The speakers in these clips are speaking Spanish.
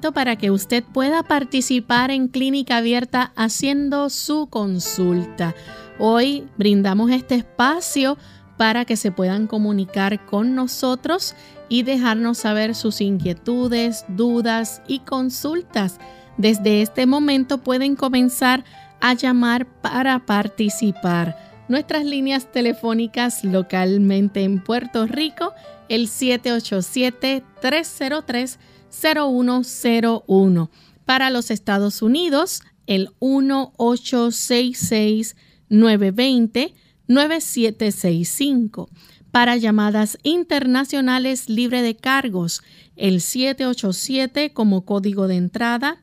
Para que usted pueda participar en Clínica Abierta haciendo su consulta. Hoy brindamos este espacio para que se puedan comunicar con nosotros y dejarnos saber sus inquietudes, dudas y consultas. Desde este momento pueden comenzar a llamar para participar. Nuestras líneas telefónicas localmente en Puerto Rico, el 787-303-0101. Para los Estados Unidos, el 1866 920-9765. Para llamadas internacionales libre de cargos, el 787 como código de entrada,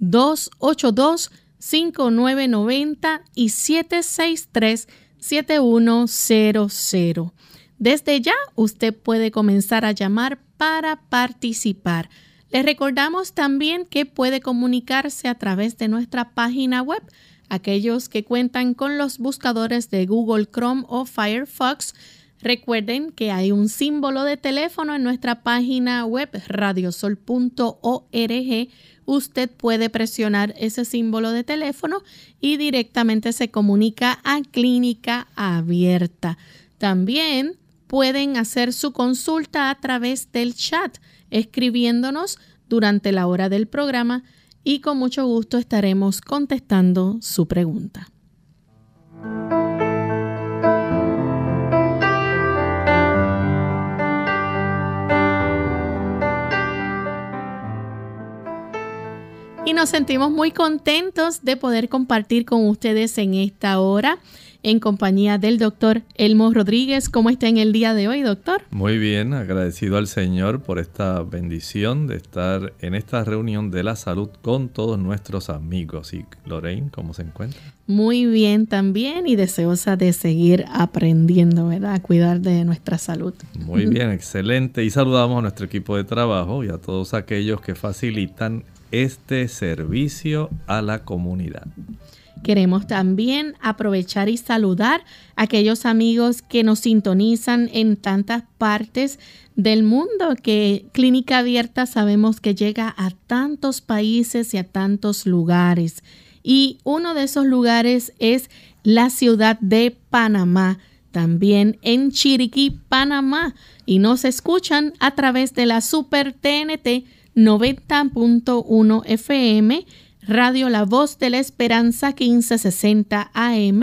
282-5990 y 763-7100. Desde ya usted puede comenzar a llamar para participar. Le recordamos también que puede comunicarse a través de nuestra página web Aquellos que cuentan con los buscadores de Google Chrome o Firefox, recuerden que hay un símbolo de teléfono en nuestra página web radiosol.org. Usted puede presionar ese símbolo de teléfono y directamente se comunica a Clínica Abierta. También pueden hacer su consulta a través del chat, escribiéndonos durante la hora del programa y con mucho gusto estaremos contestando su pregunta. Y nos sentimos muy contentos de poder compartir con ustedes en esta hora en compañía del doctor Elmo Rodríguez. ¿Cómo está en el día de hoy, doctor? Muy bien, agradecido al Señor por esta bendición de estar en esta reunión de la salud con todos nuestros amigos. Y Lorraine, ¿cómo se encuentra? Muy bien también y deseosa de seguir aprendiendo, ¿verdad? A cuidar de nuestra salud. Muy bien, excelente. Y saludamos a nuestro equipo de trabajo y a todos aquellos que facilitan este servicio a la comunidad. Queremos también aprovechar y saludar a aquellos amigos que nos sintonizan en tantas partes del mundo, que Clínica Abierta sabemos que llega a tantos países y a tantos lugares. Y uno de esos lugares es la ciudad de Panamá, también en Chiriquí, Panamá. Y nos escuchan a través de la Super TNT 90.1 FM Radio La Voz de la Esperanza 1560 AM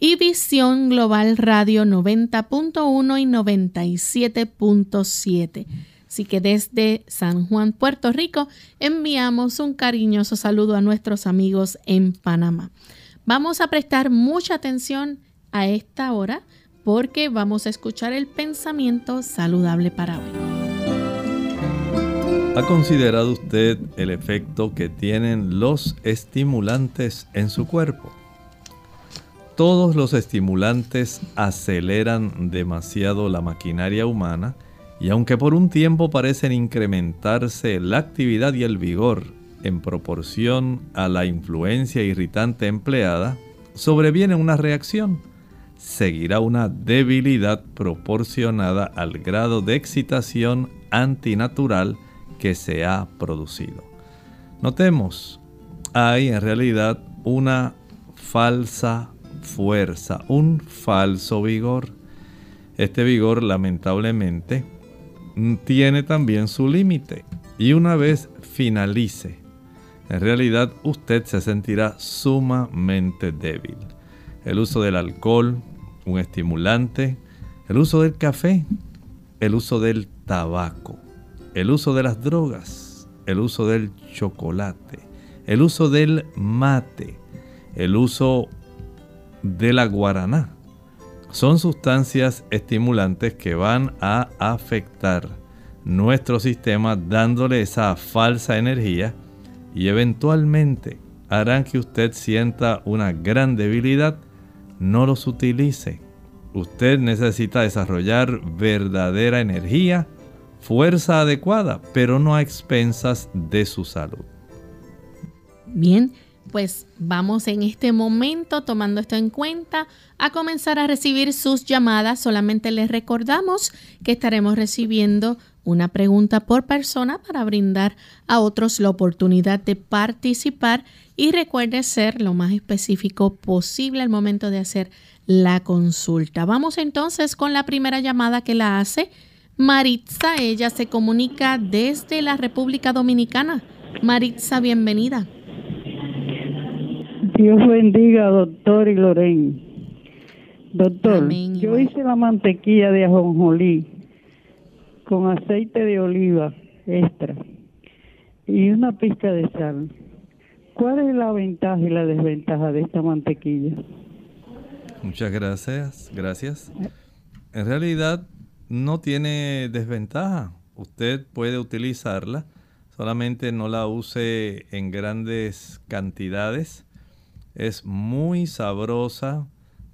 y Visión Global Radio 90.1 y 97.7. Así que desde San Juan, Puerto Rico, enviamos un cariñoso saludo a nuestros amigos en Panamá. Vamos a prestar mucha atención a esta hora porque vamos a escuchar el pensamiento saludable para hoy. ¿Ha considerado usted el efecto que tienen los estimulantes en su cuerpo? Todos los estimulantes aceleran demasiado la maquinaria humana y aunque por un tiempo parecen incrementarse la actividad y el vigor en proporción a la influencia irritante empleada, sobreviene una reacción. Seguirá una debilidad proporcionada al grado de excitación antinatural que se ha producido. Notemos, hay en realidad una falsa fuerza, un falso vigor. Este vigor lamentablemente tiene también su límite y una vez finalice, en realidad usted se sentirá sumamente débil. El uso del alcohol, un estimulante, el uso del café, el uso del tabaco, el uso de las drogas, el uso del chocolate, el uso del mate, el uso de la guaraná, son sustancias estimulantes que van a afectar nuestro sistema dándole esa falsa energía y eventualmente harán que usted sienta una gran debilidad. No los utilice. Usted necesita desarrollar verdadera energía, fuerza adecuada, pero no a expensas de su salud. Bien, pues vamos en este momento, tomando esto en cuenta, a comenzar a recibir sus llamadas. Solamente les recordamos que estaremos recibiendo una pregunta por persona para brindar a otros la oportunidad de participar y recuerde ser lo más específico posible al momento de hacer la consulta. Vamos entonces con la primera llamada que la hace Maritza. Ella se comunica desde la República Dominicana. Maritza, bienvenida. Dios bendiga, doctor y Loren. Doctor, yo hice la mantequilla de ajonjolí con aceite de oliva extra y una pizca de sal. ¿Cuál es la ventaja y la desventaja de esta mantequilla? Muchas gracias, gracias. En realidad no tiene desventaja. Usted puede utilizarla, solamente no la use en grandes cantidades es muy sabrosa,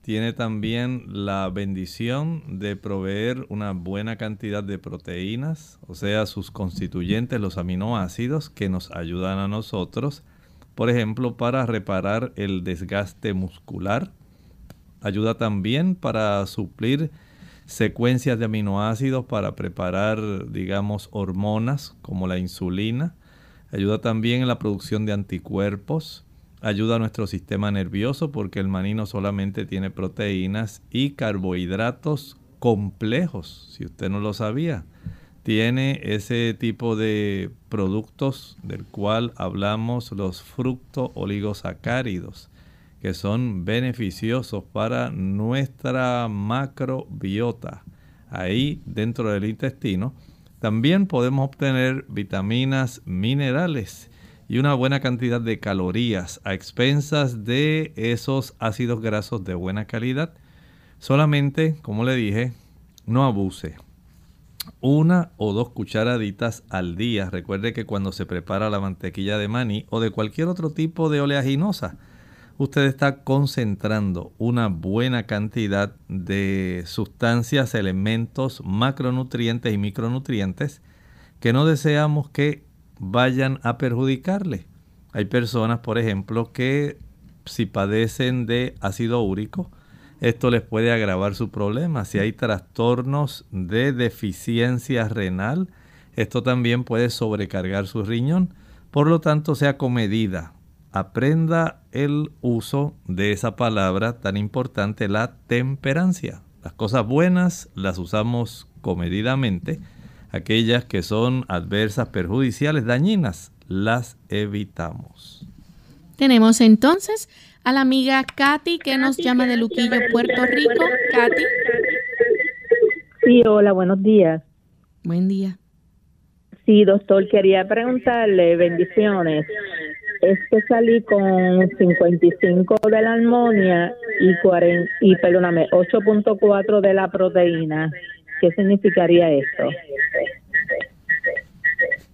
tiene también la bendición de proveer una buena cantidad de proteínas, o sea, sus constituyentes, los aminoácidos que nos ayudan a nosotros, por ejemplo, para reparar el desgaste muscular. Ayuda también para suplir secuencias de aminoácidos para preparar, digamos, hormonas como la insulina. Ayuda también en la producción de anticuerpos ayuda a nuestro sistema nervioso porque el maní no solamente tiene proteínas y carbohidratos complejos, si usted no lo sabía. Tiene ese tipo de productos del cual hablamos los fructo-oligosacáridos, que son beneficiosos para nuestra macrobiota. Ahí dentro del intestino también podemos obtener vitaminas, minerales y una buena cantidad de calorías a expensas de esos ácidos grasos de buena calidad. Solamente, como le dije, no abuse. Una o dos cucharaditas al día. Recuerde que cuando se prepara la mantequilla de maní o de cualquier otro tipo de oleaginosa, usted está concentrando una buena cantidad de sustancias, elementos, macronutrientes y micronutrientes que no deseamos que vayan a perjudicarle. Hay personas, por ejemplo, que si padecen de ácido úrico, esto les puede agravar su problema. Si hay trastornos de deficiencia renal, esto también puede sobrecargar su riñón. Por lo tanto, sea comedida. Aprenda el uso de esa palabra tan importante, la temperancia. Las cosas buenas las usamos comedidamente aquellas que son adversas, perjudiciales, dañinas, las evitamos. Tenemos entonces a la amiga Katy que nos llama de Luquillo, Puerto Rico. Katy. Sí, hola, buenos días. Buen día. Sí, doctor, quería preguntarle, bendiciones. Es que salí con 55 de la armonía y, 40, y perdóname, 8.4 de la proteína. ¿Qué significaría esto?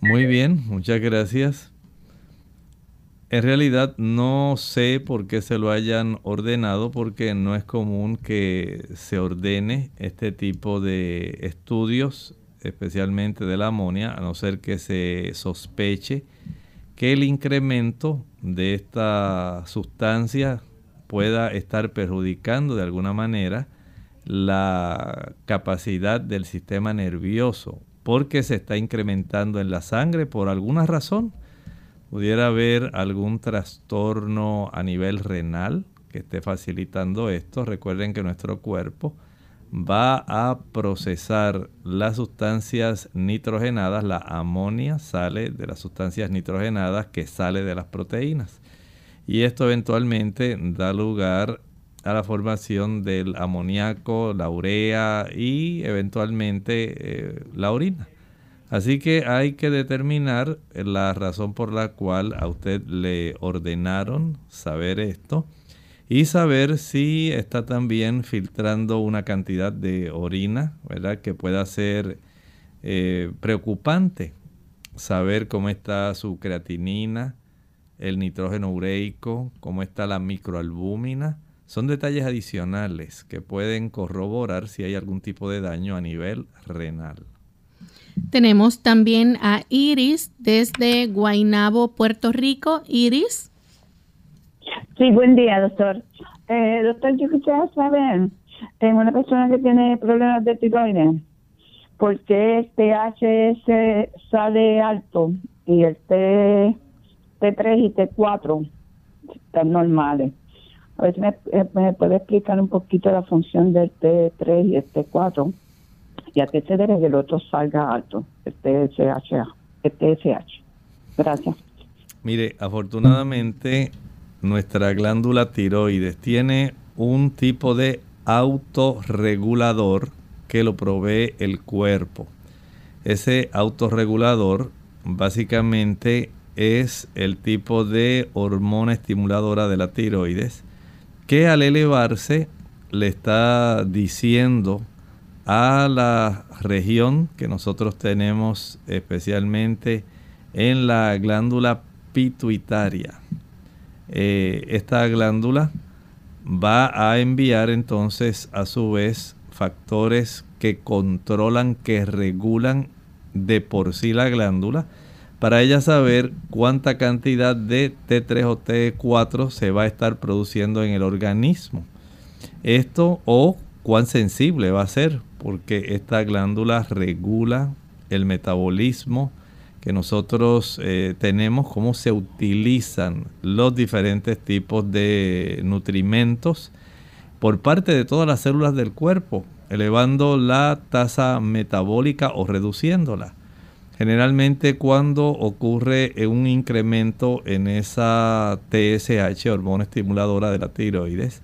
Muy bien, muchas gracias. En realidad no sé por qué se lo hayan ordenado porque no es común que se ordene este tipo de estudios, especialmente de la amonia, a no ser que se sospeche que el incremento de esta sustancia pueda estar perjudicando de alguna manera la capacidad del sistema nervioso porque se está incrementando en la sangre por alguna razón. Pudiera haber algún trastorno a nivel renal que esté facilitando esto. Recuerden que nuestro cuerpo va a procesar las sustancias nitrogenadas. La amonia sale de las sustancias nitrogenadas que sale de las proteínas. Y esto eventualmente da lugar a la formación del amoníaco, la urea y eventualmente eh, la orina. Así que hay que determinar la razón por la cual a usted le ordenaron saber esto y saber si está también filtrando una cantidad de orina, ¿verdad? Que pueda ser eh, preocupante. Saber cómo está su creatinina, el nitrógeno ureico, cómo está la microalbúmina. Son detalles adicionales que pueden corroborar si hay algún tipo de daño a nivel renal. Tenemos también a Iris desde Guaynabo, Puerto Rico. Iris. Sí, buen día, doctor. Eh, doctor, yo quisiera saber, en una persona que tiene problemas de tiroides, ¿por qué el THS sale alto y el T, T3 y T4 están normales? A ver si me, eh, me puede explicar un poquito la función del T3 y el T4 y a qué se debe que el otro salga alto, el TSH. El TSH. Gracias. Mire, afortunadamente nuestra glándula tiroides tiene un tipo de autorregulador que lo provee el cuerpo. Ese autorregulador básicamente es el tipo de hormona estimuladora de la tiroides que al elevarse le está diciendo a la región que nosotros tenemos especialmente en la glándula pituitaria eh, esta glándula va a enviar entonces a su vez factores que controlan, que regulan de por sí la glándula, para ella saber cuánta cantidad de T3 o T4 se va a estar produciendo en el organismo. Esto o cuán sensible va a ser, porque esta glándula regula el metabolismo, que nosotros eh, tenemos, cómo se utilizan los diferentes tipos de nutrimentos por parte de todas las células del cuerpo, elevando la tasa metabólica o reduciéndola. Generalmente cuando ocurre un incremento en esa TSH, hormona estimuladora de la tiroides,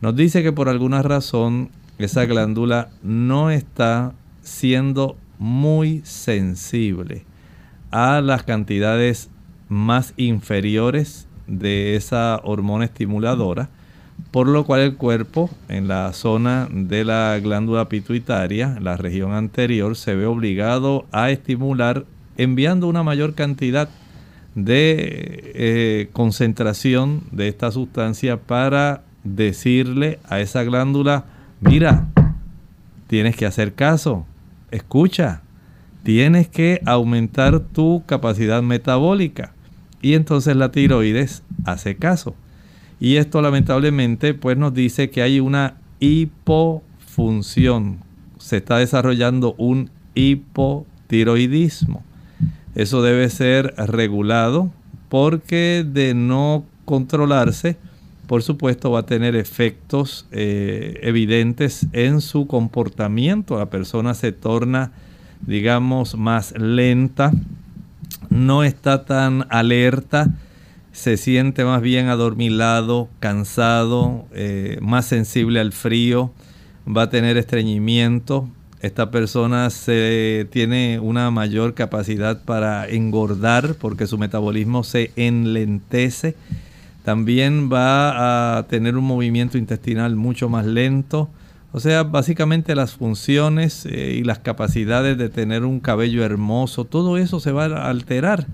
nos dice que por alguna razón esa glándula no está siendo muy sensible a las cantidades más inferiores de esa hormona estimuladora, por lo cual el cuerpo en la zona de la glándula pituitaria, la región anterior, se ve obligado a estimular enviando una mayor cantidad de eh, concentración de esta sustancia para decirle a esa glándula, mira, tienes que hacer caso, escucha, tienes que aumentar tu capacidad metabólica. Y entonces la tiroides hace caso. Y esto lamentablemente pues nos dice que hay una hipofunción. Se está desarrollando un hipotiroidismo. Eso debe ser regulado porque de no controlarse, por supuesto va a tener efectos eh, evidentes en su comportamiento. La persona se torna digamos, más lenta, no está tan alerta, se siente más bien adormilado, cansado, eh, más sensible al frío, va a tener estreñimiento. Esta persona se, tiene una mayor capacidad para engordar porque su metabolismo se enlentece. También va a tener un movimiento intestinal mucho más lento o sea, básicamente las funciones eh, y las capacidades de tener un cabello hermoso, todo eso se va a alterar.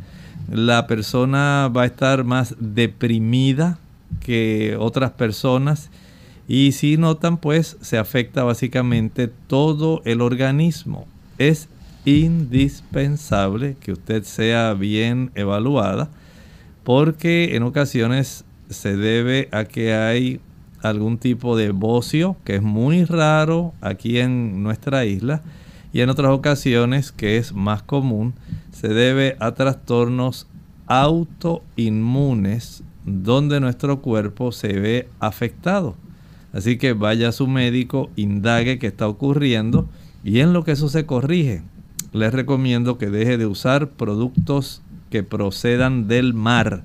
La persona va a estar más deprimida que otras personas y si notan pues se afecta básicamente todo el organismo. Es indispensable que usted sea bien evaluada porque en ocasiones se debe a que hay algún tipo de bocio, que es muy raro aquí en nuestra isla, y en otras ocasiones, que es más común, se debe a trastornos autoinmunes donde nuestro cuerpo se ve afectado. Así que vaya a su médico, indague qué está ocurriendo y en lo que eso se corrige, les recomiendo que deje de usar productos que procedan del mar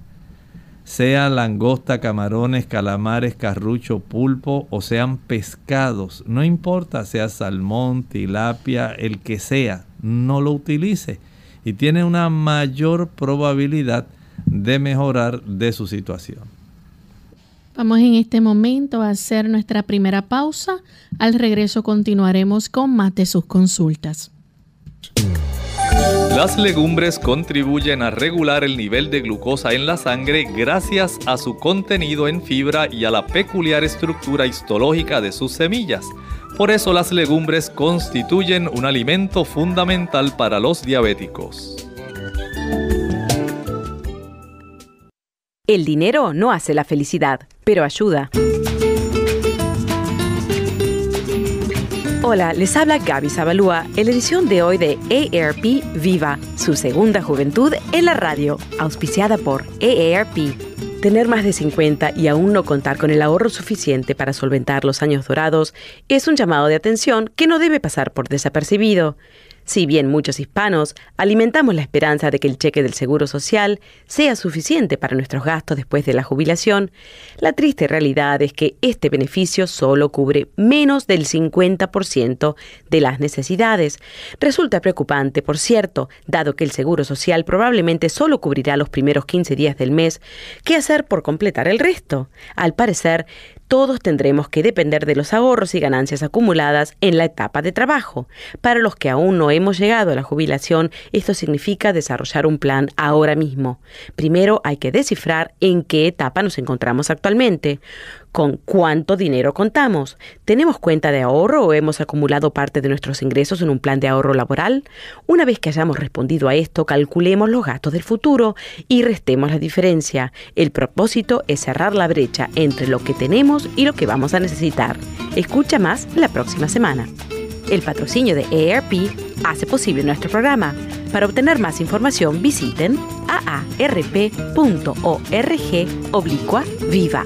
sea langosta, camarones, calamares, carrucho, pulpo o sean pescados, no importa, sea salmón, tilapia, el que sea, no lo utilice y tiene una mayor probabilidad de mejorar de su situación. Vamos en este momento a hacer nuestra primera pausa. Al regreso continuaremos con más de sus consultas. Las legumbres contribuyen a regular el nivel de glucosa en la sangre gracias a su contenido en fibra y a la peculiar estructura histológica de sus semillas. Por eso las legumbres constituyen un alimento fundamental para los diabéticos. El dinero no hace la felicidad, pero ayuda. Hola, les habla Gaby Zabalúa en la edición de hoy de AARP Viva, su segunda juventud en la radio, auspiciada por AARP. Tener más de 50 y aún no contar con el ahorro suficiente para solventar los años dorados es un llamado de atención que no debe pasar por desapercibido. Si bien muchos hispanos alimentamos la esperanza de que el cheque del Seguro Social sea suficiente para nuestros gastos después de la jubilación, la triste realidad es que este beneficio solo cubre menos del 50% de las necesidades. Resulta preocupante, por cierto, dado que el Seguro Social probablemente solo cubrirá los primeros 15 días del mes, ¿qué hacer por completar el resto? Al parecer, todos tendremos que depender de los ahorros y ganancias acumuladas en la etapa de trabajo. Para los que aún no hemos llegado a la jubilación, esto significa desarrollar un plan ahora mismo. Primero hay que descifrar en qué etapa nos encontramos actualmente con cuánto dinero contamos. ¿Tenemos cuenta de ahorro o hemos acumulado parte de nuestros ingresos en un plan de ahorro laboral? Una vez que hayamos respondido a esto, calculemos los gastos del futuro y restemos la diferencia. El propósito es cerrar la brecha entre lo que tenemos y lo que vamos a necesitar. Escucha más la próxima semana. El patrocinio de AARP hace posible nuestro programa. Para obtener más información visiten aarp.org oblicua viva.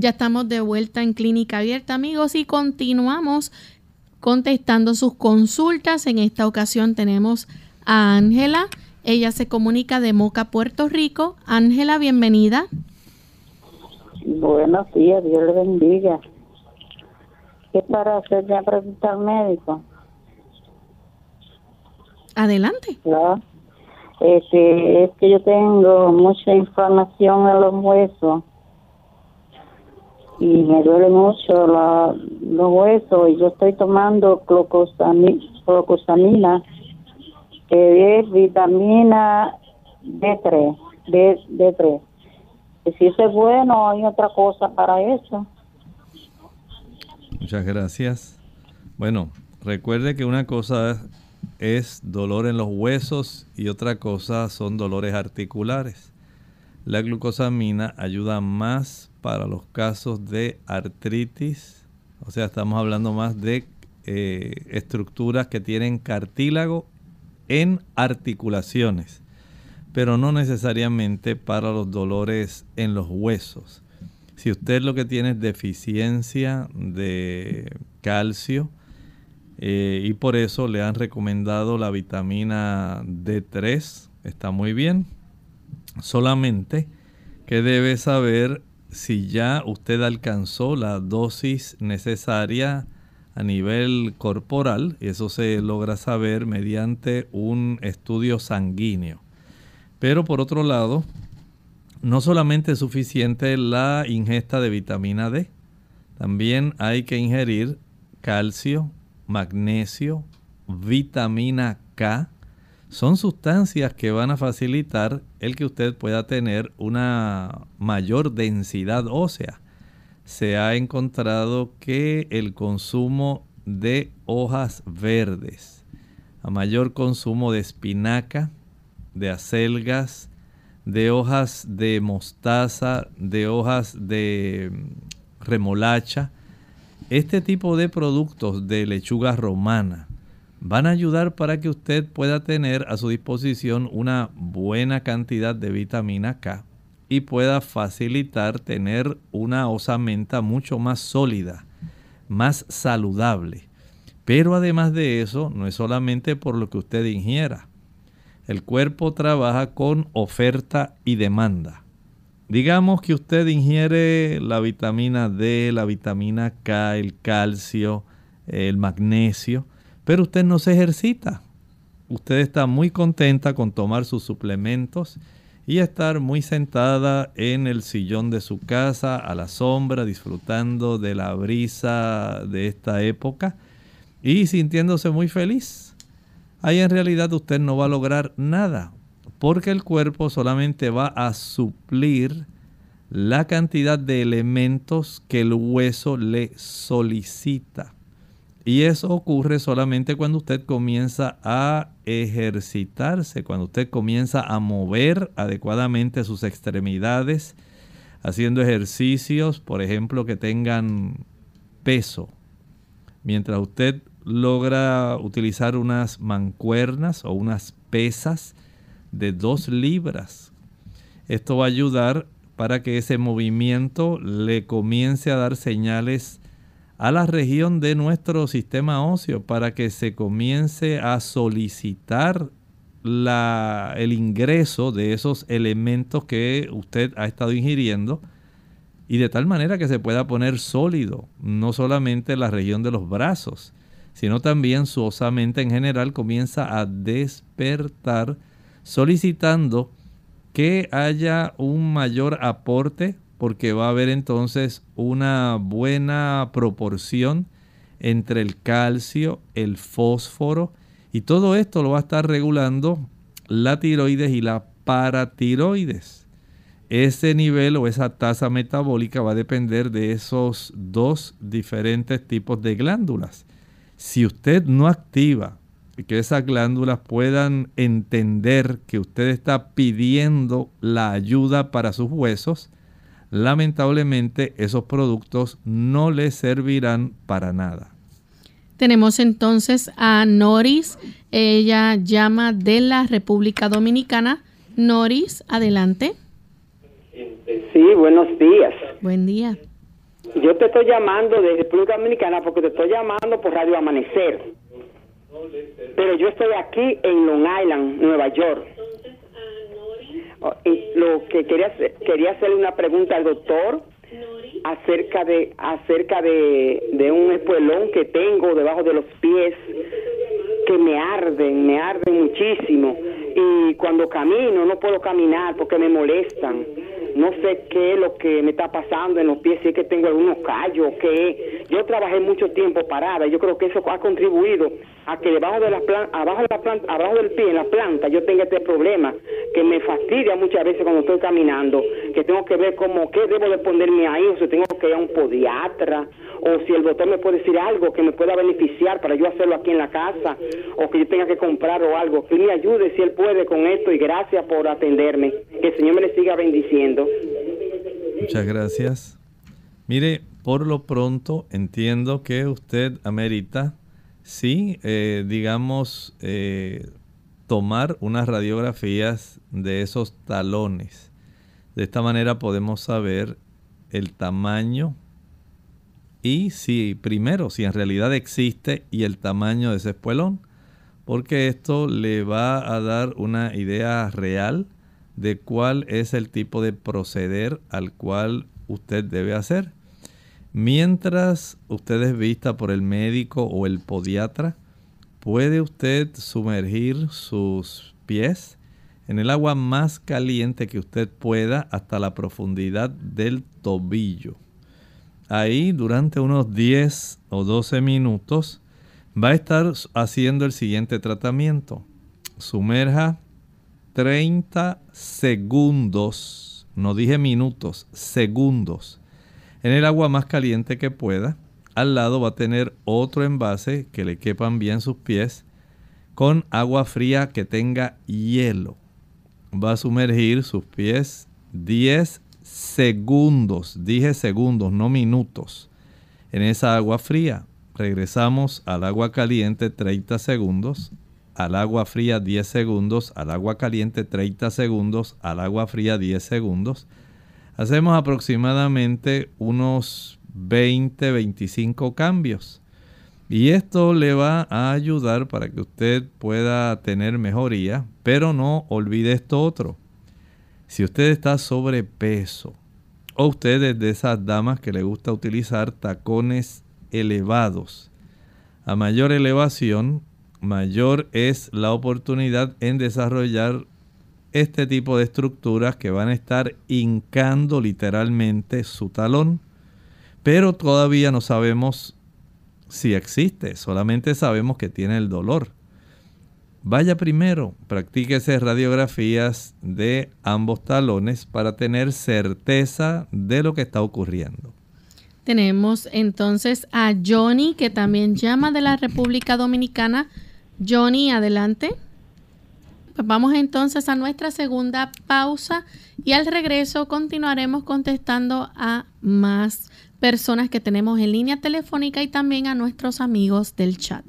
Ya estamos de vuelta en Clínica Abierta, amigos, y continuamos contestando sus consultas. En esta ocasión tenemos a Ángela. Ella se comunica de Moca, Puerto Rico. Ángela, bienvenida. Buenos días, Dios le bendiga. ¿Qué para hacer ya pregunta al médico? Adelante. Este, es que yo tengo mucha inflamación en los huesos y me duele mucho la, los huesos y yo estoy tomando glucosamina, que es vitamina D3, D, D3. Y si es bueno, hay otra cosa para eso. Muchas gracias. Bueno, recuerde que una cosa es dolor en los huesos y otra cosa son dolores articulares. La glucosamina ayuda más para los casos de artritis, o sea, estamos hablando más de eh, estructuras que tienen cartílago en articulaciones, pero no necesariamente para los dolores en los huesos. Si usted lo que tiene es deficiencia de calcio eh, y por eso le han recomendado la vitamina D3, está muy bien. Solamente que debe saber si ya usted alcanzó la dosis necesaria a nivel corporal y eso se logra saber mediante un estudio sanguíneo. Pero por otro lado, no solamente es suficiente la ingesta de vitamina D, también hay que ingerir calcio, magnesio, vitamina K. Son sustancias que van a facilitar el que usted pueda tener una mayor densidad ósea. Se ha encontrado que el consumo de hojas verdes, a mayor consumo de espinaca, de acelgas, de hojas de mostaza, de hojas de mm, remolacha, este tipo de productos de lechuga romana van a ayudar para que usted pueda tener a su disposición una buena cantidad de vitamina K y pueda facilitar tener una osamenta mucho más sólida, más saludable. Pero además de eso, no es solamente por lo que usted ingiera. El cuerpo trabaja con oferta y demanda. Digamos que usted ingiere la vitamina D, la vitamina K, el calcio, el magnesio, pero usted no se ejercita. Usted está muy contenta con tomar sus suplementos y estar muy sentada en el sillón de su casa a la sombra, disfrutando de la brisa de esta época y sintiéndose muy feliz. Ahí en realidad usted no va a lograr nada, porque el cuerpo solamente va a suplir la cantidad de elementos que el hueso le solicita. Y eso ocurre solamente cuando usted comienza a ejercitarse, cuando usted comienza a mover adecuadamente sus extremidades, haciendo ejercicios, por ejemplo, que tengan peso. Mientras usted logra utilizar unas mancuernas o unas pesas de dos libras, esto va a ayudar para que ese movimiento le comience a dar señales a la región de nuestro sistema óseo para que se comience a solicitar el ingreso de esos elementos que usted ha estado ingiriendo y de tal manera que se pueda poner sólido, no solamente la región de los brazos, sino también su osamenta en general comienza a despertar solicitando que haya un mayor aporte porque va a haber entonces una buena proporción entre el calcio, el fósforo y todo esto lo va a estar regulando la tiroides y la paratiroides. Ese nivel o esa tasa metabólica va a depender de esos dos diferentes tipos de glándulas. Si usted no activa que esas glándulas puedan entender que usted está pidiendo la ayuda para sus huesos, lamentablemente esos productos no le servirán para nada. Tenemos entonces a Noris, ella llama de la República Dominicana. Noris, adelante. Sí, buenos días. Buen día. Yo te estoy llamando de República Dominicana porque te estoy llamando por Radio Amanecer. Pero yo estoy aquí en Long Island, Nueva York. Oh, lo que quería quería hacerle una pregunta al doctor acerca de acerca de, de un espuelón que tengo debajo de los pies que me arden, me arden muchísimo. Y cuando camino no puedo caminar porque me molestan no sé qué es lo que me está pasando en los pies, si es que tengo algunos callos, que yo trabajé mucho tiempo parada, yo creo que eso ha contribuido a que debajo de la planta, abajo de la planta, abajo del pie en la planta, yo tenga este problema que me fastidia muchas veces cuando estoy caminando, que tengo que ver cómo qué debo de ponerme ahí, o si tengo que ir a un podiatra, o si el doctor me puede decir algo que me pueda beneficiar para yo hacerlo aquí en la casa, o que yo tenga que comprar o algo, que me ayude si él puede con esto y gracias por atenderme, que el Señor me le siga bendiciendo. Muchas gracias. Mire, por lo pronto entiendo que usted amerita, sí, eh, digamos, eh, tomar unas radiografías de esos talones. De esta manera podemos saber el tamaño y si primero, si en realidad existe y el tamaño de ese espuelón, porque esto le va a dar una idea real de cuál es el tipo de proceder al cual usted debe hacer. Mientras usted es vista por el médico o el podiatra, puede usted sumergir sus pies en el agua más caliente que usted pueda hasta la profundidad del tobillo. Ahí durante unos 10 o 12 minutos va a estar haciendo el siguiente tratamiento. Sumerja 30 segundos, no dije minutos, segundos, en el agua más caliente que pueda. Al lado va a tener otro envase que le quepan bien sus pies con agua fría que tenga hielo va a sumergir sus pies 10 segundos, dije segundos, no minutos, en esa agua fría. Regresamos al agua caliente 30 segundos, al agua fría 10 segundos, al agua caliente 30 segundos, al agua fría 10 segundos. Hacemos aproximadamente unos 20-25 cambios. Y esto le va a ayudar para que usted pueda tener mejoría, pero no olvide esto otro. Si usted está sobrepeso o usted es de esas damas que le gusta utilizar tacones elevados, a mayor elevación, mayor es la oportunidad en desarrollar este tipo de estructuras que van a estar hincando literalmente su talón. Pero todavía no sabemos si existe, solamente sabemos que tiene el dolor. Vaya primero, practíquese radiografías de ambos talones para tener certeza de lo que está ocurriendo. Tenemos entonces a Johnny que también llama de la República Dominicana. Johnny, adelante. Pues vamos entonces a nuestra segunda pausa y al regreso continuaremos contestando a más personas que tenemos en línea telefónica y también a nuestros amigos del chat.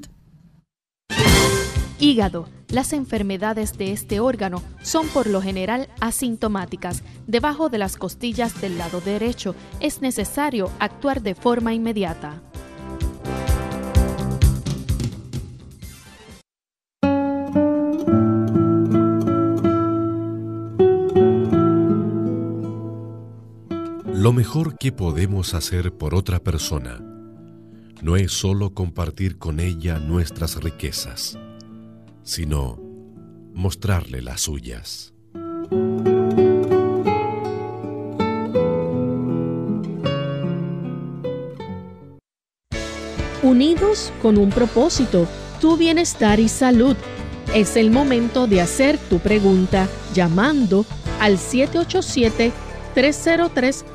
Hígado. Las enfermedades de este órgano son por lo general asintomáticas. Debajo de las costillas del lado derecho es necesario actuar de forma inmediata. Lo mejor que podemos hacer por otra persona no es solo compartir con ella nuestras riquezas, sino mostrarle las suyas. Unidos con un propósito, tu bienestar y salud. Es el momento de hacer tu pregunta llamando al 787 303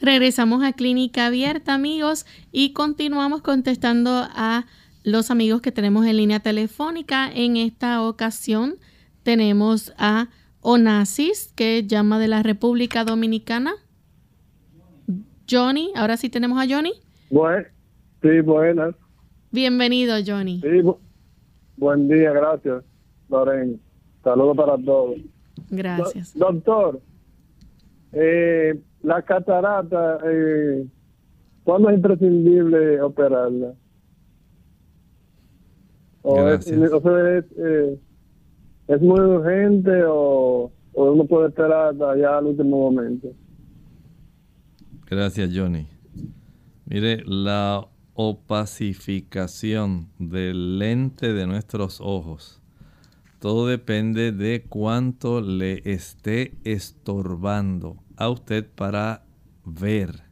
Regresamos a Clínica Abierta, amigos, y continuamos contestando a los amigos que tenemos en línea telefónica. En esta ocasión tenemos a Onasis, que llama de la República Dominicana. Johnny, ahora sí tenemos a Johnny. Bueno, sí, buenas. Bienvenido, Johnny. Sí, buen día, gracias, Lorena. Saludos para todos. Gracias. doctor, eh, la catarata, eh, ¿cuándo es imprescindible operarla? ¿O, es, eh, es, muy urgente o, o, uno puede esperar hasta allá al último momento? Gracias, Johnny. Mire, la opacificación del lente de nuestros ojos. Todo depende de cuánto le esté estorbando a usted para ver.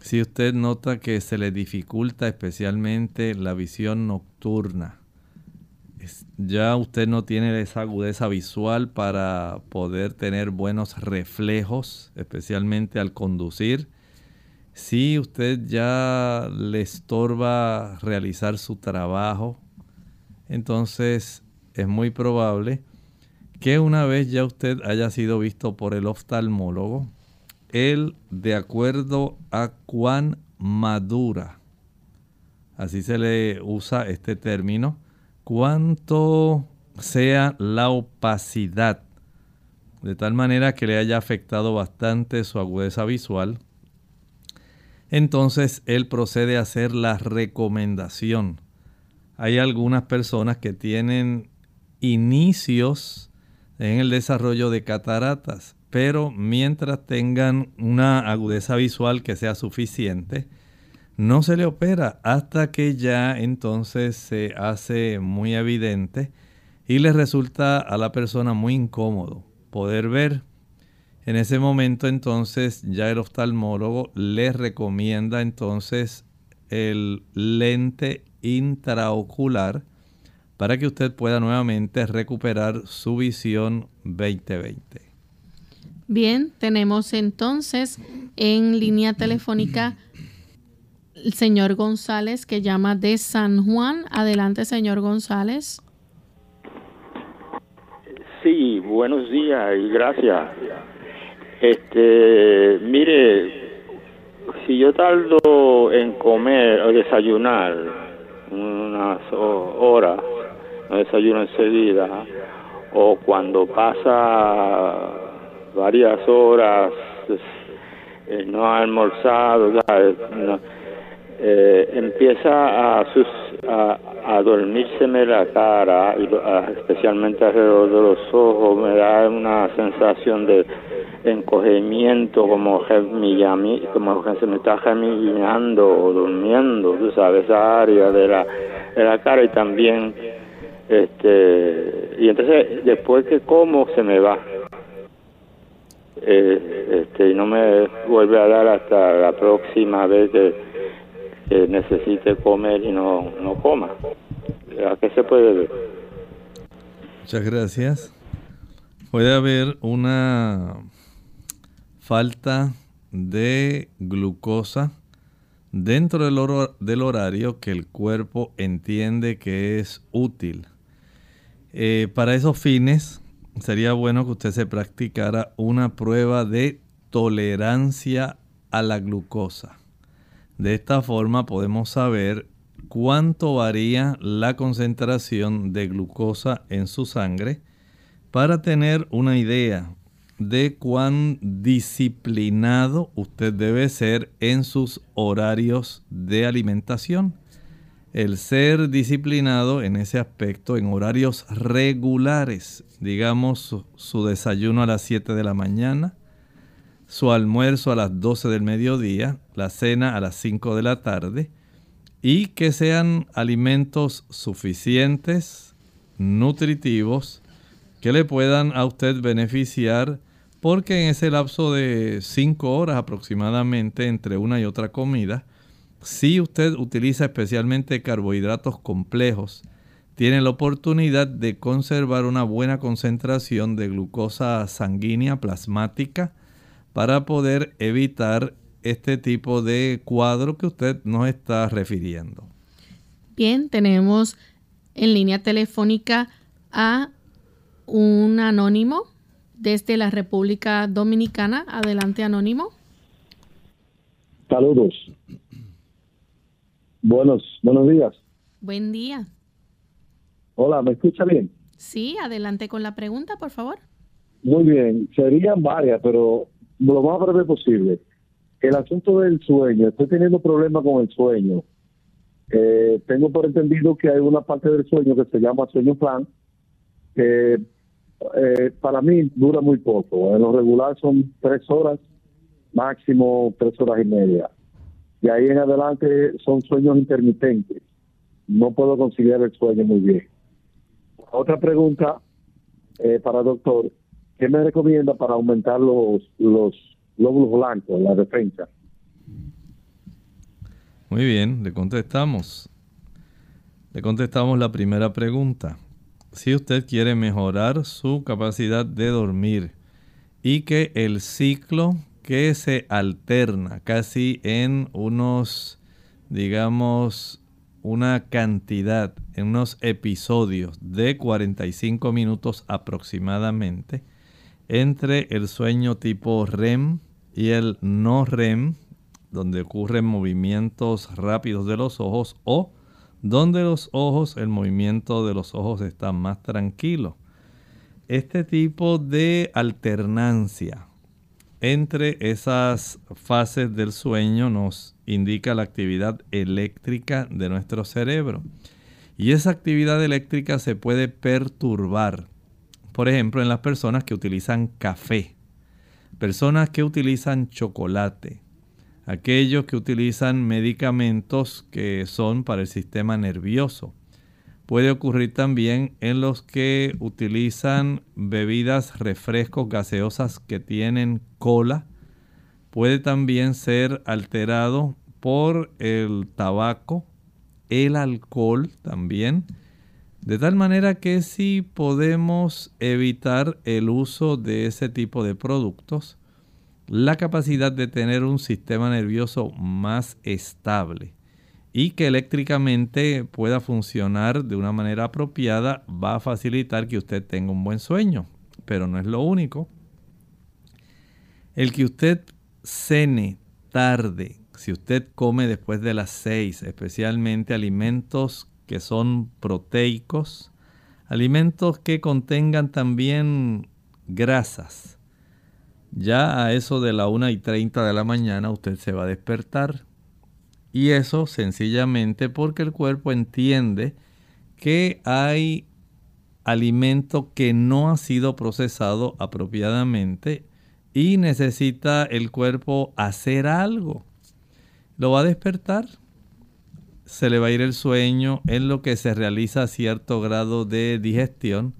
Si usted nota que se le dificulta especialmente la visión nocturna, ya usted no tiene esa agudeza visual para poder tener buenos reflejos, especialmente al conducir. Si usted ya le estorba realizar su trabajo, entonces es muy probable que una vez ya usted haya sido visto por el oftalmólogo, él, de acuerdo a cuán madura, así se le usa este término, cuánto sea la opacidad, de tal manera que le haya afectado bastante su agudeza visual, entonces él procede a hacer la recomendación. Hay algunas personas que tienen inicios en el desarrollo de cataratas, pero mientras tengan una agudeza visual que sea suficiente, no se le opera hasta que ya entonces se hace muy evidente y le resulta a la persona muy incómodo poder ver. En ese momento entonces ya el oftalmólogo le recomienda entonces el lente intraocular para que usted pueda nuevamente recuperar su visión 2020. Bien, tenemos entonces en línea telefónica el señor González que llama de San Juan. Adelante, señor González. Sí, buenos días y gracias. Este, mire, si yo tardo en comer o desayunar unas horas, no desayuno enseguida, o cuando pasa varias horas eh, no ha almorzado, eh, empieza a, sus, a, a dormírseme la cara, y especialmente alrededor de los ojos, me da una sensación de encogimiento, como, como que se me está gemillando o durmiendo, tú sabes, esa área de la, de la cara y también, este, y entonces después que como se me va. Eh, este, y no me vuelve a dar hasta la próxima vez que necesite comer y no, no coma. ¿A qué se puede ver? Muchas gracias. Puede haber una falta de glucosa dentro del, del horario que el cuerpo entiende que es útil. Eh, para esos fines, sería bueno que usted se practicara una prueba de tolerancia a la glucosa. De esta forma podemos saber cuánto varía la concentración de glucosa en su sangre para tener una idea de cuán disciplinado usted debe ser en sus horarios de alimentación. El ser disciplinado en ese aspecto, en horarios regulares, digamos su, desayuno a las 7 de la mañana, su almuerzo a las 12 del mediodía, la cena a las 5 de la tarde y que sean alimentos suficientes, nutritivos, que le puedan a usted beneficiar porque en ese lapso de 5 horas aproximadamente entre una y otra comida, si usted utiliza especialmente carbohidratos complejos, tiene la oportunidad de conservar una buena concentración de glucosa sanguínea plasmática, para poder evitar este tipo de cuadro que usted nos está refiriendo. Bien, tenemos en línea telefónica a un anónimo desde la República Dominicana. Adelante, anónimo. Saludos. Buenos, buenos días. Buen día. Hola, ¿me escucha bien? Sí, adelante con la pregunta, por favor. Muy bien, serían varias, pero lo más breve posible. El asunto del sueño, estoy teniendo problemas con el sueño. Eh, tengo por entendido que hay una parte del sueño que se llama sueño plan, que eh, para mí dura muy poco. En lo regular son tres horas, máximo tres horas y media. Y ahí en adelante son sueños intermitentes. No puedo conciliar el sueño muy bien. Otra pregunta eh, para el doctor. ¿Qué me recomienda para aumentar los, los glóbulos blancos, la defensa? Muy bien, le contestamos. Le contestamos la primera pregunta. Si usted quiere mejorar su capacidad de dormir y que el ciclo que se alterna casi en unos, digamos, una cantidad, en unos episodios de 45 minutos aproximadamente, entre el sueño tipo REM y el no REM, donde ocurren movimientos rápidos de los ojos, o donde los ojos, el movimiento de los ojos está más tranquilo. Este tipo de alternancia entre esas fases del sueño nos indica la actividad eléctrica de nuestro cerebro. Y esa actividad eléctrica se puede perturbar. Por ejemplo, en las personas que utilizan café, personas que utilizan chocolate, aquellos que utilizan medicamentos que son para el sistema nervioso. Puede ocurrir también en los que utilizan bebidas, refrescos gaseosas que tienen cola. Puede también ser alterado por el tabaco, el alcohol también. De tal manera que si podemos evitar el uso de ese tipo de productos, la capacidad de tener un sistema nervioso más estable y que eléctricamente pueda funcionar de una manera apropiada va a facilitar que usted tenga un buen sueño. Pero no es lo único. El que usted cene tarde, si usted come después de las 6, especialmente alimentos que son proteicos, alimentos que contengan también grasas, ya a eso de la 1 y 30 de la mañana usted se va a despertar y eso sencillamente porque el cuerpo entiende que hay alimento que no ha sido procesado apropiadamente y necesita el cuerpo hacer algo. Lo va a despertar. Se le va a ir el sueño en lo que se realiza cierto grado de digestión.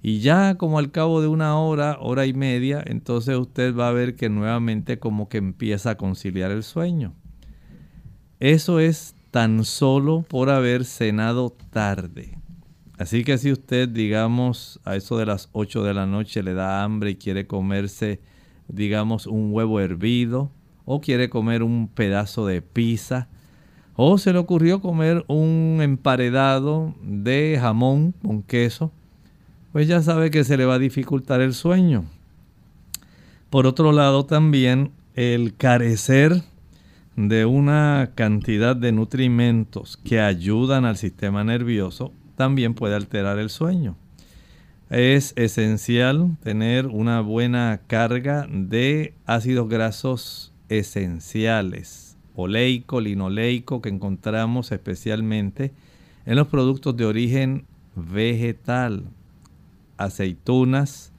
Y ya como al cabo de una hora, hora y media, entonces usted va a ver que nuevamente como que empieza a conciliar el sueño. Eso es tan solo por haber cenado tarde. Así que si usted, digamos, a eso de las 8 de la noche le da hambre y quiere comerse, digamos, un huevo hervido, o quiere comer un pedazo de pizza, o se le ocurrió comer un emparedado de jamón con queso, pues ya sabe que se le va a dificultar el sueño. Por otro lado, también el carecer de una cantidad de nutrimentos que ayudan al sistema nervioso también puede alterar el sueño. Es esencial tener una buena carga de ácidos grasos esenciales, oleico, linoleico, que encontramos especialmente en los productos de origen vegetal, aceitunas,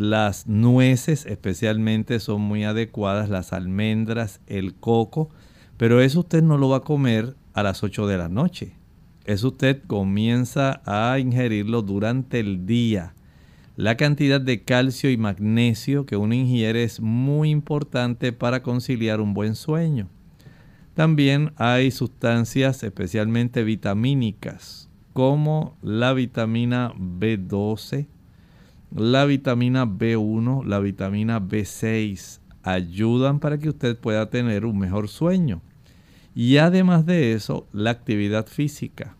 las nueces especialmente son muy adecuadas, las almendras, el coco, pero eso usted no lo va a comer a las 8 de la noche. Eso usted comienza a ingerirlo durante el día. La cantidad de calcio y magnesio que uno ingiere es muy importante para conciliar un buen sueño. También hay sustancias especialmente vitamínicas como la vitamina B12, la vitamina B1, la vitamina B6 ayudan para que usted pueda tener un mejor sueño. Y además de eso, la actividad física.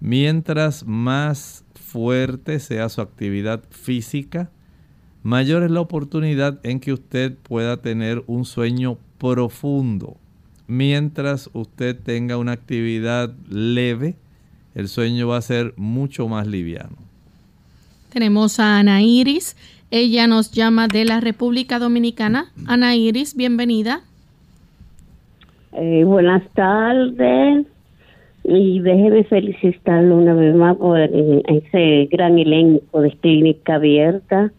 Mientras más fuerte sea su actividad física, mayor es la oportunidad en que usted pueda tener un sueño profundo. Mientras usted tenga una actividad leve, el sueño va a ser mucho más liviano. Tenemos a Ana Iris. Ella nos llama de la República Dominicana. Ana Iris, bienvenida. Eh, buenas tardes. Y déjeme felicitarlo una vez más por ese gran elenco de clínica abierta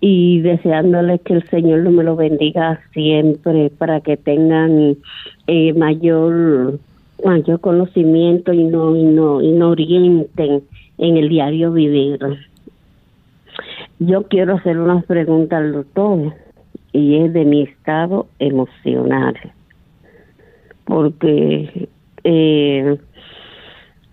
y deseándole que el Señor me lo bendiga siempre para que tengan eh, mayor mayor conocimiento y no y no y no orienten en el diario vivir. Yo quiero hacer unas preguntas al doctor y es de mi estado emocional. porque eh,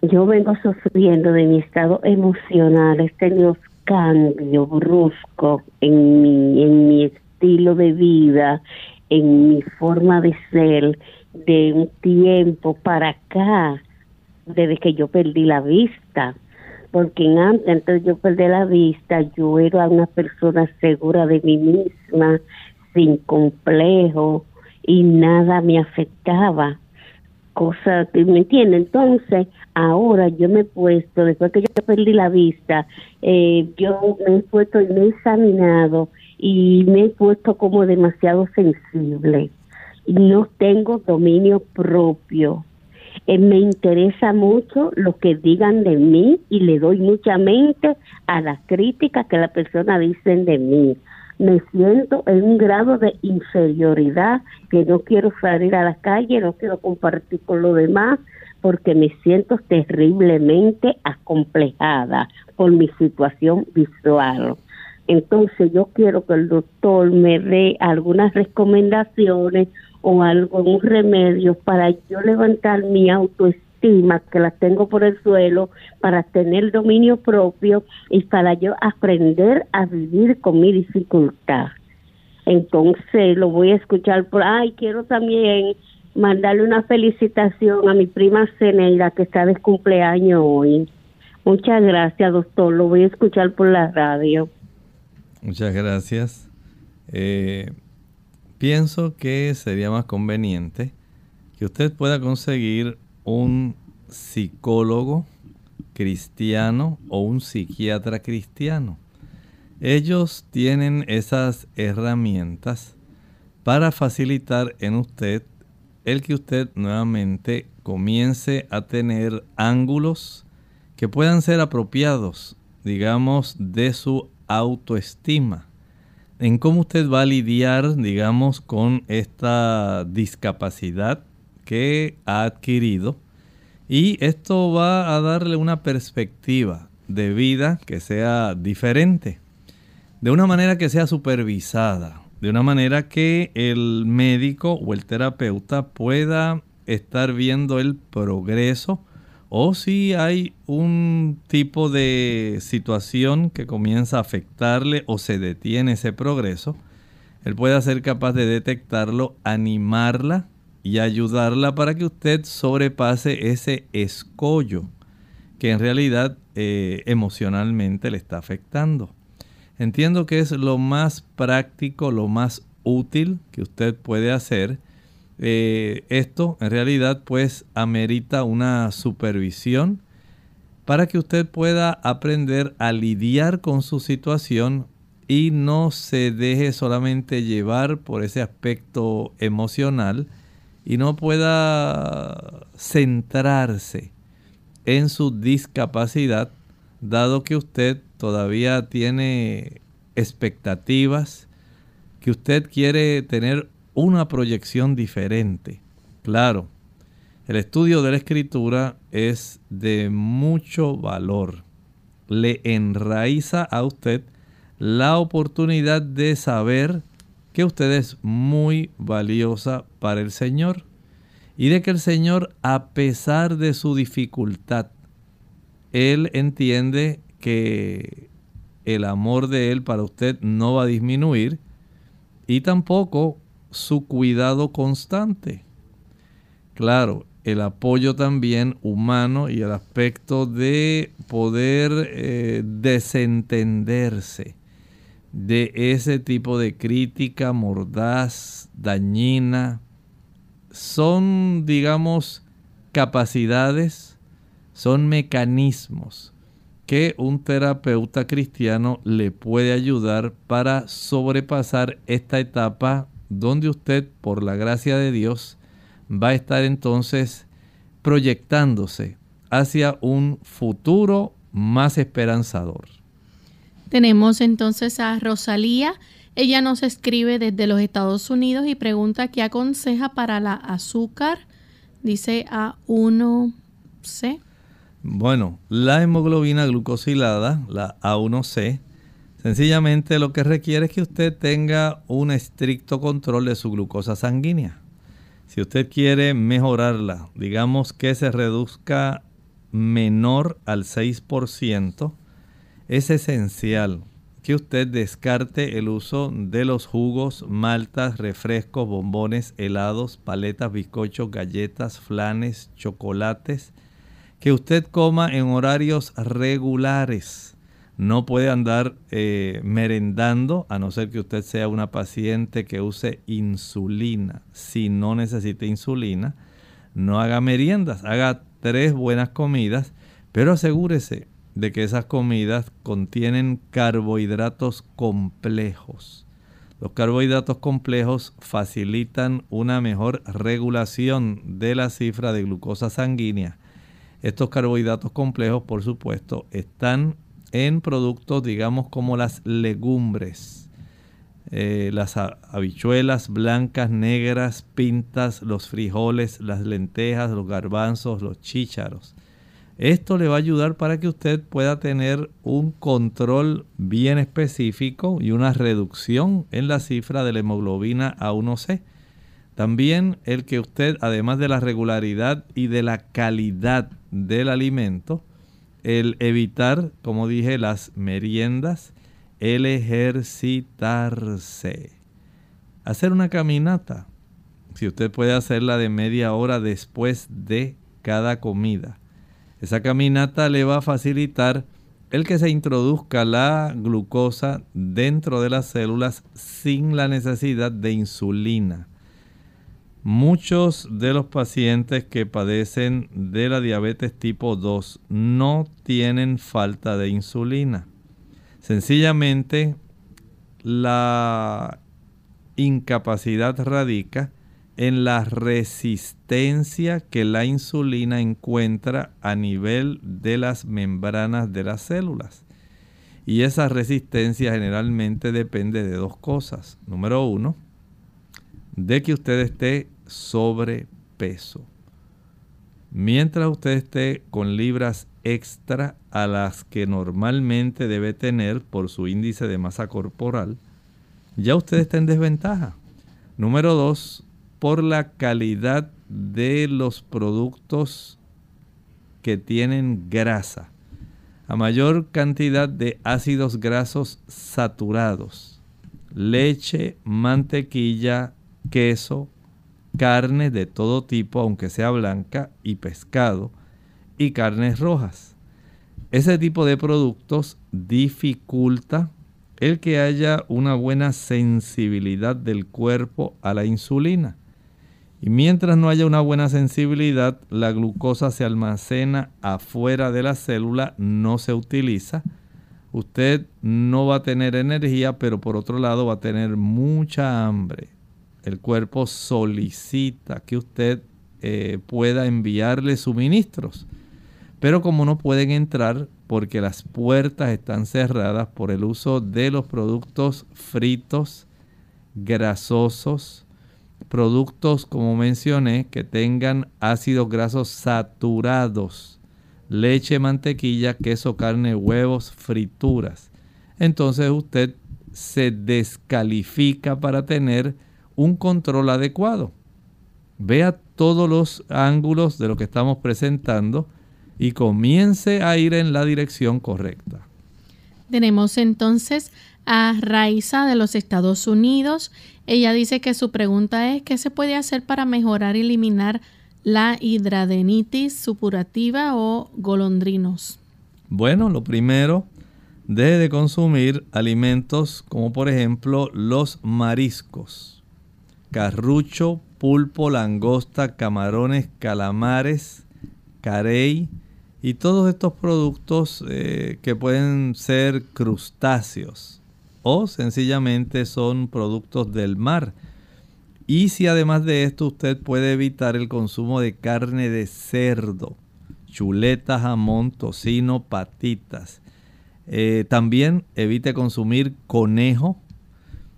yo vengo sufriendo de mi estado emocional, he tenido cambio brusco en mi, en mi estilo de vida, en mi forma de ser, de un tiempo para acá, desde que yo perdí la vista. Porque antes, de yo perdí la vista, yo era una persona segura de mí misma, sin complejo, y nada me afectaba. Cosa que me entiende. Entonces, ahora yo me he puesto, después que yo perdí la vista, eh, yo me he puesto y me he examinado y me he puesto como demasiado sensible. No tengo dominio propio. Eh, me interesa mucho lo que digan de mí y le doy mucha mente a las críticas que las personas dicen de mí. Me siento en un grado de inferioridad que no quiero salir a la calle, no quiero compartir con los demás porque me siento terriblemente acomplejada por mi situación visual. Entonces yo quiero que el doctor me dé algunas recomendaciones o algún remedio para yo levantar mi autoestima que la tengo por el suelo para tener dominio propio y para yo aprender a vivir con mi dificultad. Entonces lo voy a escuchar por, ay, quiero también mandarle una felicitación a mi prima Ceneida que está de cumpleaños hoy. Muchas gracias, doctor. Lo voy a escuchar por la radio. Muchas gracias. Eh, pienso que sería más conveniente que usted pueda conseguir un psicólogo cristiano o un psiquiatra cristiano. Ellos tienen esas herramientas para facilitar en usted el que usted nuevamente comience a tener ángulos que puedan ser apropiados, digamos, de su autoestima, en cómo usted va a lidiar, digamos, con esta discapacidad que ha adquirido. Y esto va a darle una perspectiva de vida que sea diferente, de una manera que sea supervisada, de una manera que el médico o el terapeuta pueda estar viendo el progreso o si hay un tipo de situación que comienza a afectarle o se detiene ese progreso, él puede ser capaz de detectarlo, animarla y ayudarla para que usted sobrepase ese escollo que en realidad eh, emocionalmente le está afectando. Entiendo que es lo más práctico, lo más útil que usted puede hacer eh, esto en realidad pues amerita una supervisión para que usted pueda aprender a lidiar con su situación y no se deje solamente llevar por ese aspecto emocional y no pueda centrarse en su discapacidad, dado que usted todavía tiene expectativas, que usted quiere tener una proyección diferente. Claro, el estudio de la escritura es de mucho valor. Le enraiza a usted la oportunidad de saber que usted es muy valiosa para el Señor y de que el Señor, a pesar de su dificultad, Él entiende que el amor de Él para usted no va a disminuir y tampoco su cuidado constante. Claro, el apoyo también humano y el aspecto de poder eh, desentenderse de ese tipo de crítica mordaz, dañina, son, digamos, capacidades, son mecanismos que un terapeuta cristiano le puede ayudar para sobrepasar esta etapa donde usted, por la gracia de Dios, va a estar entonces proyectándose hacia un futuro más esperanzador. Tenemos entonces a Rosalía. Ella nos escribe desde los Estados Unidos y pregunta qué aconseja para la azúcar. Dice A1C. Bueno, la hemoglobina glucosilada, la A1C, Sencillamente lo que requiere es que usted tenga un estricto control de su glucosa sanguínea. Si usted quiere mejorarla, digamos que se reduzca menor al 6%, es esencial que usted descarte el uso de los jugos, maltas, refrescos, bombones, helados, paletas, bizcochos, galletas, flanes, chocolates, que usted coma en horarios regulares. No puede andar eh, merendando a no ser que usted sea una paciente que use insulina. Si no necesita insulina, no haga meriendas, haga tres buenas comidas, pero asegúrese de que esas comidas contienen carbohidratos complejos. Los carbohidratos complejos facilitan una mejor regulación de la cifra de glucosa sanguínea. Estos carbohidratos complejos, por supuesto, están en productos, digamos, como las legumbres, eh, las habichuelas blancas, negras, pintas, los frijoles, las lentejas, los garbanzos, los chícharos. Esto le va a ayudar para que usted pueda tener un control bien específico y una reducción en la cifra de la hemoglobina A1C. También el que usted, además de la regularidad y de la calidad del alimento, el evitar, como dije, las meriendas, el ejercitarse. Hacer una caminata. Si usted puede hacerla de media hora después de cada comida esa caminata le va a facilitar el que se introduzca la glucosa dentro de las células sin la necesidad de insulina. Muchos de los pacientes que padecen de la diabetes tipo 2 no tienen falta de insulina. Sencillamente la incapacidad radica en la resistencia que la insulina encuentra a nivel de las membranas de las células. Y esa resistencia generalmente depende de dos cosas. Número uno, de que usted esté sobrepeso. Mientras usted esté con libras extra a las que normalmente debe tener por su índice de masa corporal, ya usted está en desventaja. Número dos, por la calidad de los productos que tienen grasa. A mayor cantidad de ácidos grasos saturados, leche, mantequilla, queso, carne de todo tipo, aunque sea blanca, y pescado, y carnes rojas. Ese tipo de productos dificulta el que haya una buena sensibilidad del cuerpo a la insulina. Y mientras no haya una buena sensibilidad, la glucosa se almacena afuera de la célula, no se utiliza. Usted no va a tener energía, pero por otro lado va a tener mucha hambre. El cuerpo solicita que usted eh, pueda enviarle suministros. Pero como no pueden entrar porque las puertas están cerradas por el uso de los productos fritos, grasosos, productos, como mencioné, que tengan ácidos grasos saturados, leche, mantequilla, queso, carne, huevos, frituras. Entonces usted se descalifica para tener un control adecuado. Vea todos los ángulos de lo que estamos presentando y comience a ir en la dirección correcta. Tenemos entonces a Raiza de los Estados Unidos. Ella dice que su pregunta es, ¿qué se puede hacer para mejorar y eliminar la hidradenitis supurativa o golondrinos? Bueno, lo primero, deje de consumir alimentos como por ejemplo los mariscos, carrucho, pulpo, langosta, camarones, calamares, carey, y todos estos productos eh, que pueden ser crustáceos o sencillamente son productos del mar. Y si además de esto usted puede evitar el consumo de carne de cerdo, chuleta, jamón, tocino, patitas. Eh, también evite consumir conejo,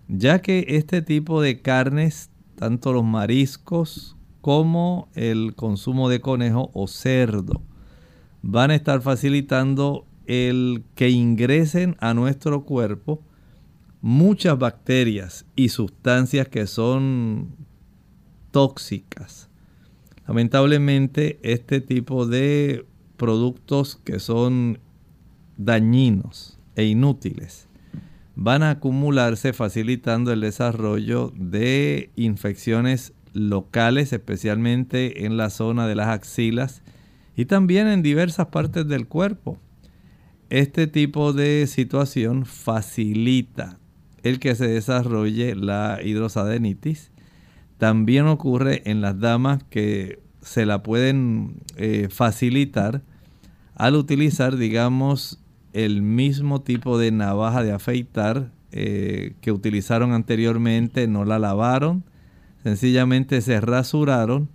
ya que este tipo de carnes, tanto los mariscos como el consumo de conejo o cerdo, van a estar facilitando el que ingresen a nuestro cuerpo muchas bacterias y sustancias que son tóxicas. Lamentablemente este tipo de productos que son dañinos e inútiles van a acumularse facilitando el desarrollo de infecciones locales, especialmente en la zona de las axilas y también en diversas partes del cuerpo. Este tipo de situación facilita el que se desarrolle la hidrosadenitis. También ocurre en las damas que se la pueden eh, facilitar al utilizar, digamos, el mismo tipo de navaja de afeitar eh, que utilizaron anteriormente, no la lavaron, sencillamente se rasuraron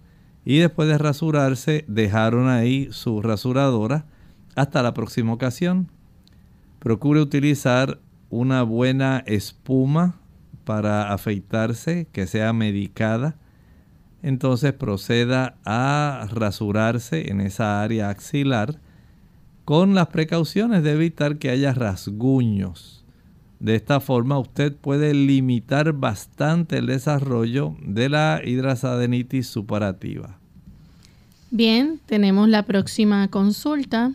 y después de rasurarse dejaron ahí su rasuradora hasta la próxima ocasión. Procure utilizar una buena espuma para afeitarse que sea medicada. Entonces proceda a rasurarse en esa área axilar con las precauciones de evitar que haya rasguños. De esta forma usted puede limitar bastante el desarrollo de la hidrasadenitis suparativa. Bien, tenemos la próxima consulta.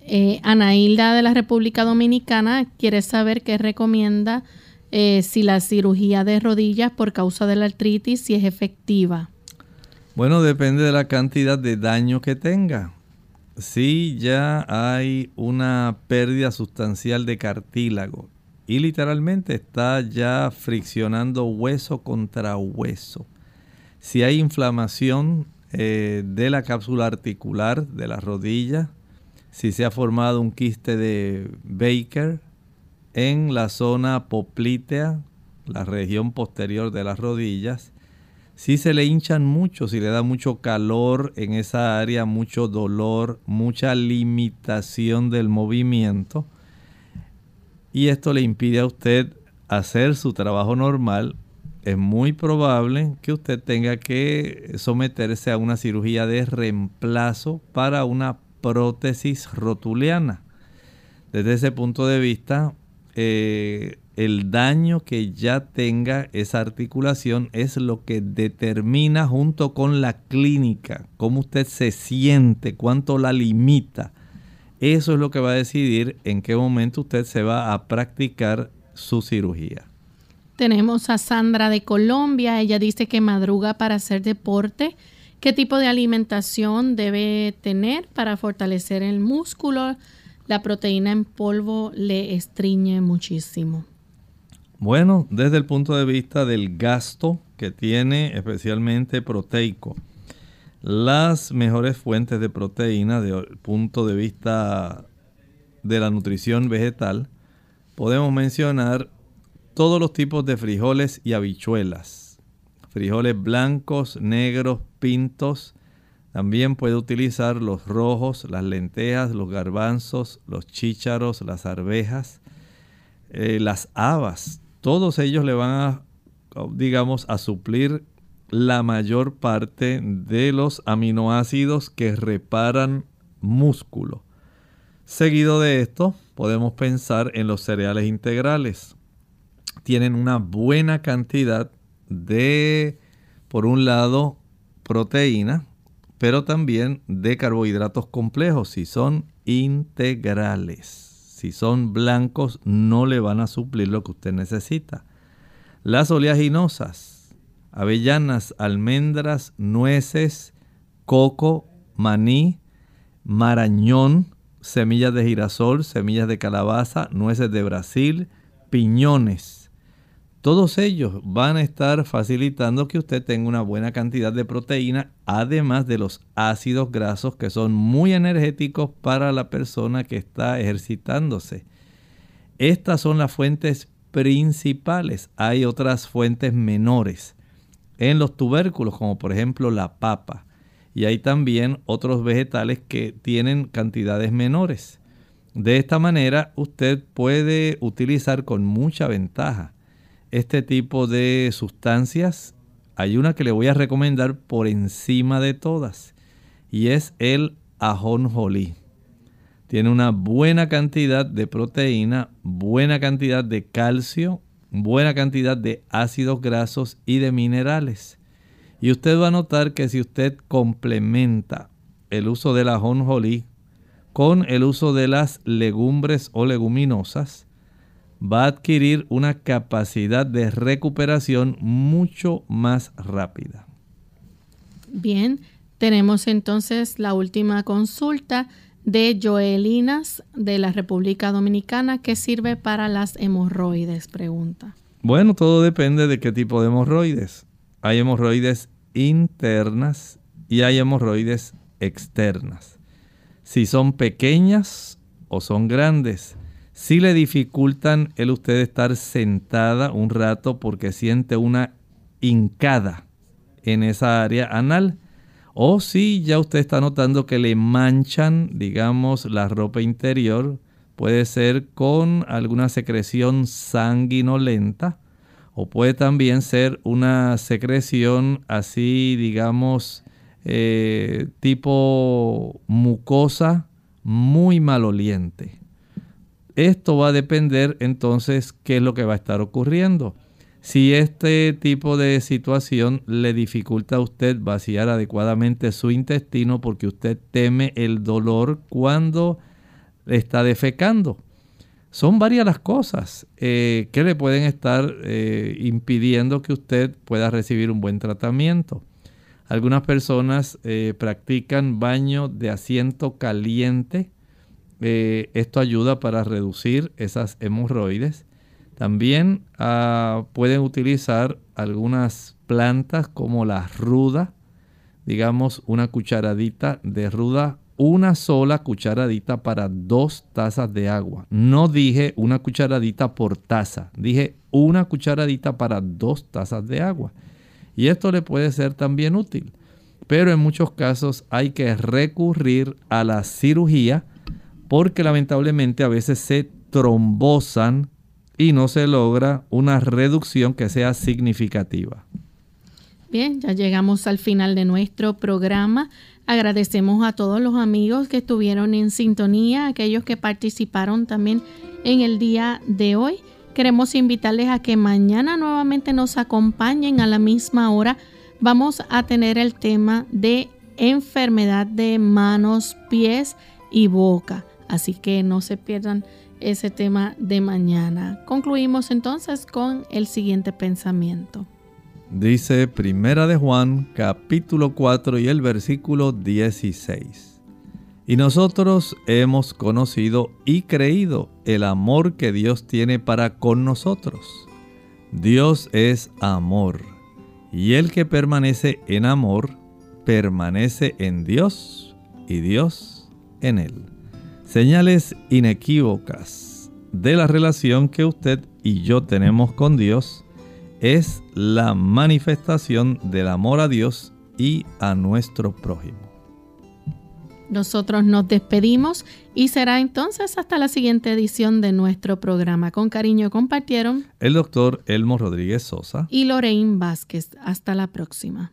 Eh, Anailda de la República Dominicana quiere saber qué recomienda eh, si la cirugía de rodillas por causa de la artritis si es efectiva. Bueno, depende de la cantidad de daño que tenga si ya hay una pérdida sustancial de cartílago y literalmente está ya friccionando hueso contra hueso. Si hay inflamación eh, de la cápsula articular de la rodilla, si se ha formado un quiste de Baker en la zona poplítea, la región posterior de las rodillas, si se le hinchan mucho, si le da mucho calor en esa área, mucho dolor, mucha limitación del movimiento, y esto le impide a usted hacer su trabajo normal, es muy probable que usted tenga que someterse a una cirugía de reemplazo para una prótesis rotuliana. Desde ese punto de vista, eh, el daño que ya tenga esa articulación es lo que determina junto con la clínica, cómo usted se siente, cuánto la limita. Eso es lo que va a decidir en qué momento usted se va a practicar su cirugía. Tenemos a Sandra de Colombia, ella dice que madruga para hacer deporte. ¿Qué tipo de alimentación debe tener para fortalecer el músculo? La proteína en polvo le estriñe muchísimo. Bueno, desde el punto de vista del gasto que tiene especialmente proteico, las mejores fuentes de proteína desde el punto de vista de la nutrición vegetal, podemos mencionar todos los tipos de frijoles y habichuelas. Frijoles blancos, negros, pintos. También puede utilizar los rojos, las lentejas, los garbanzos, los chícharos, las arvejas, eh, las habas todos ellos le van a, digamos, a suplir la mayor parte de los aminoácidos que reparan músculo. Seguido de esto, podemos pensar en los cereales integrales. Tienen una buena cantidad de, por un lado, proteína, pero también de carbohidratos complejos, si son integrales si son blancos, no le van a suplir lo que usted necesita. Las oleaginosas, avellanas, almendras, nueces, coco, maní, marañón, semillas de girasol, semillas de calabaza, nueces de Brasil, piñones todos ellos van a estar facilitando que usted tenga una buena cantidad de proteína, además de los ácidos grasos que son muy energéticos para la persona que está ejercitándose. Estas son las fuentes principales. Hay otras fuentes menores en los tubérculos, como por ejemplo la papa. Y hay también otros vegetales que tienen cantidades menores. De esta manera usted puede utilizar con mucha ventaja este tipo de sustancias, hay una que le voy a recomendar por encima de todas y es el ajonjolí. Tiene una buena cantidad de proteína, buena cantidad de calcio, buena cantidad de ácidos grasos y de minerales. Y usted va a notar que si usted complementa el uso de la jonjolí con el uso de las legumbres o leguminosas, va a adquirir una capacidad de recuperación mucho más rápida. Bien, tenemos entonces la última consulta de Joelinas de la República Dominicana que sirve para las hemorroides, pregunta. Bueno, todo depende de qué tipo de hemorroides. Hay hemorroides internas y hay hemorroides externas. Si son pequeñas o son grandes, si le dificultan el usted estar sentada un rato porque siente una hincada en esa área anal, o si ya usted está notando que le manchan, digamos, la ropa interior, puede ser con alguna secreción sanguinolenta o puede también ser una secreción así, digamos, eh, tipo mucosa muy maloliente. Esto va a depender entonces qué es lo que va a estar ocurriendo. Si este tipo de situación le dificulta a usted vaciar adecuadamente su intestino porque usted teme el dolor cuando está defecando. Son varias las cosas eh, que le pueden estar eh, impidiendo que usted pueda recibir un buen tratamiento. Algunas personas eh, practican baño de asiento caliente. Esto ayuda para reducir esas hemorroides. También ah, pueden utilizar algunas plantas como la ruda, digamos una cucharadita de ruda, una sola cucharadita para dos tazas de agua. No dije una cucharadita por taza, dije una cucharadita para dos tazas de agua. Y esto le puede ser también útil. Pero en muchos casos hay que recurrir a la cirugía porque lamentablemente a veces se trombosan y no se logra una reducción que sea significativa. Bien, ya llegamos al final de nuestro programa. Agradecemos a todos los amigos que estuvieron en sintonía, aquellos que participaron también en el día de hoy. Queremos invitarles a que mañana nuevamente nos acompañen a la misma hora. Vamos a tener el tema de enfermedad de manos, pies y boca. Así que no se pierdan ese tema de mañana. Concluimos entonces con el siguiente pensamiento. Dice Primera de Juan, capítulo 4 y el versículo 16. Y nosotros hemos conocido y creído el amor que Dios tiene para con nosotros. Dios es amor, y el que permanece en amor, permanece en Dios y Dios en él señales inequívocas de la relación que usted y yo tenemos con Dios es la manifestación del amor a Dios y a nuestro prójimo. Nosotros nos despedimos y será entonces hasta la siguiente edición de nuestro programa. Con cariño compartieron el doctor Elmo Rodríguez Sosa y Lorraine Vázquez. Hasta la próxima.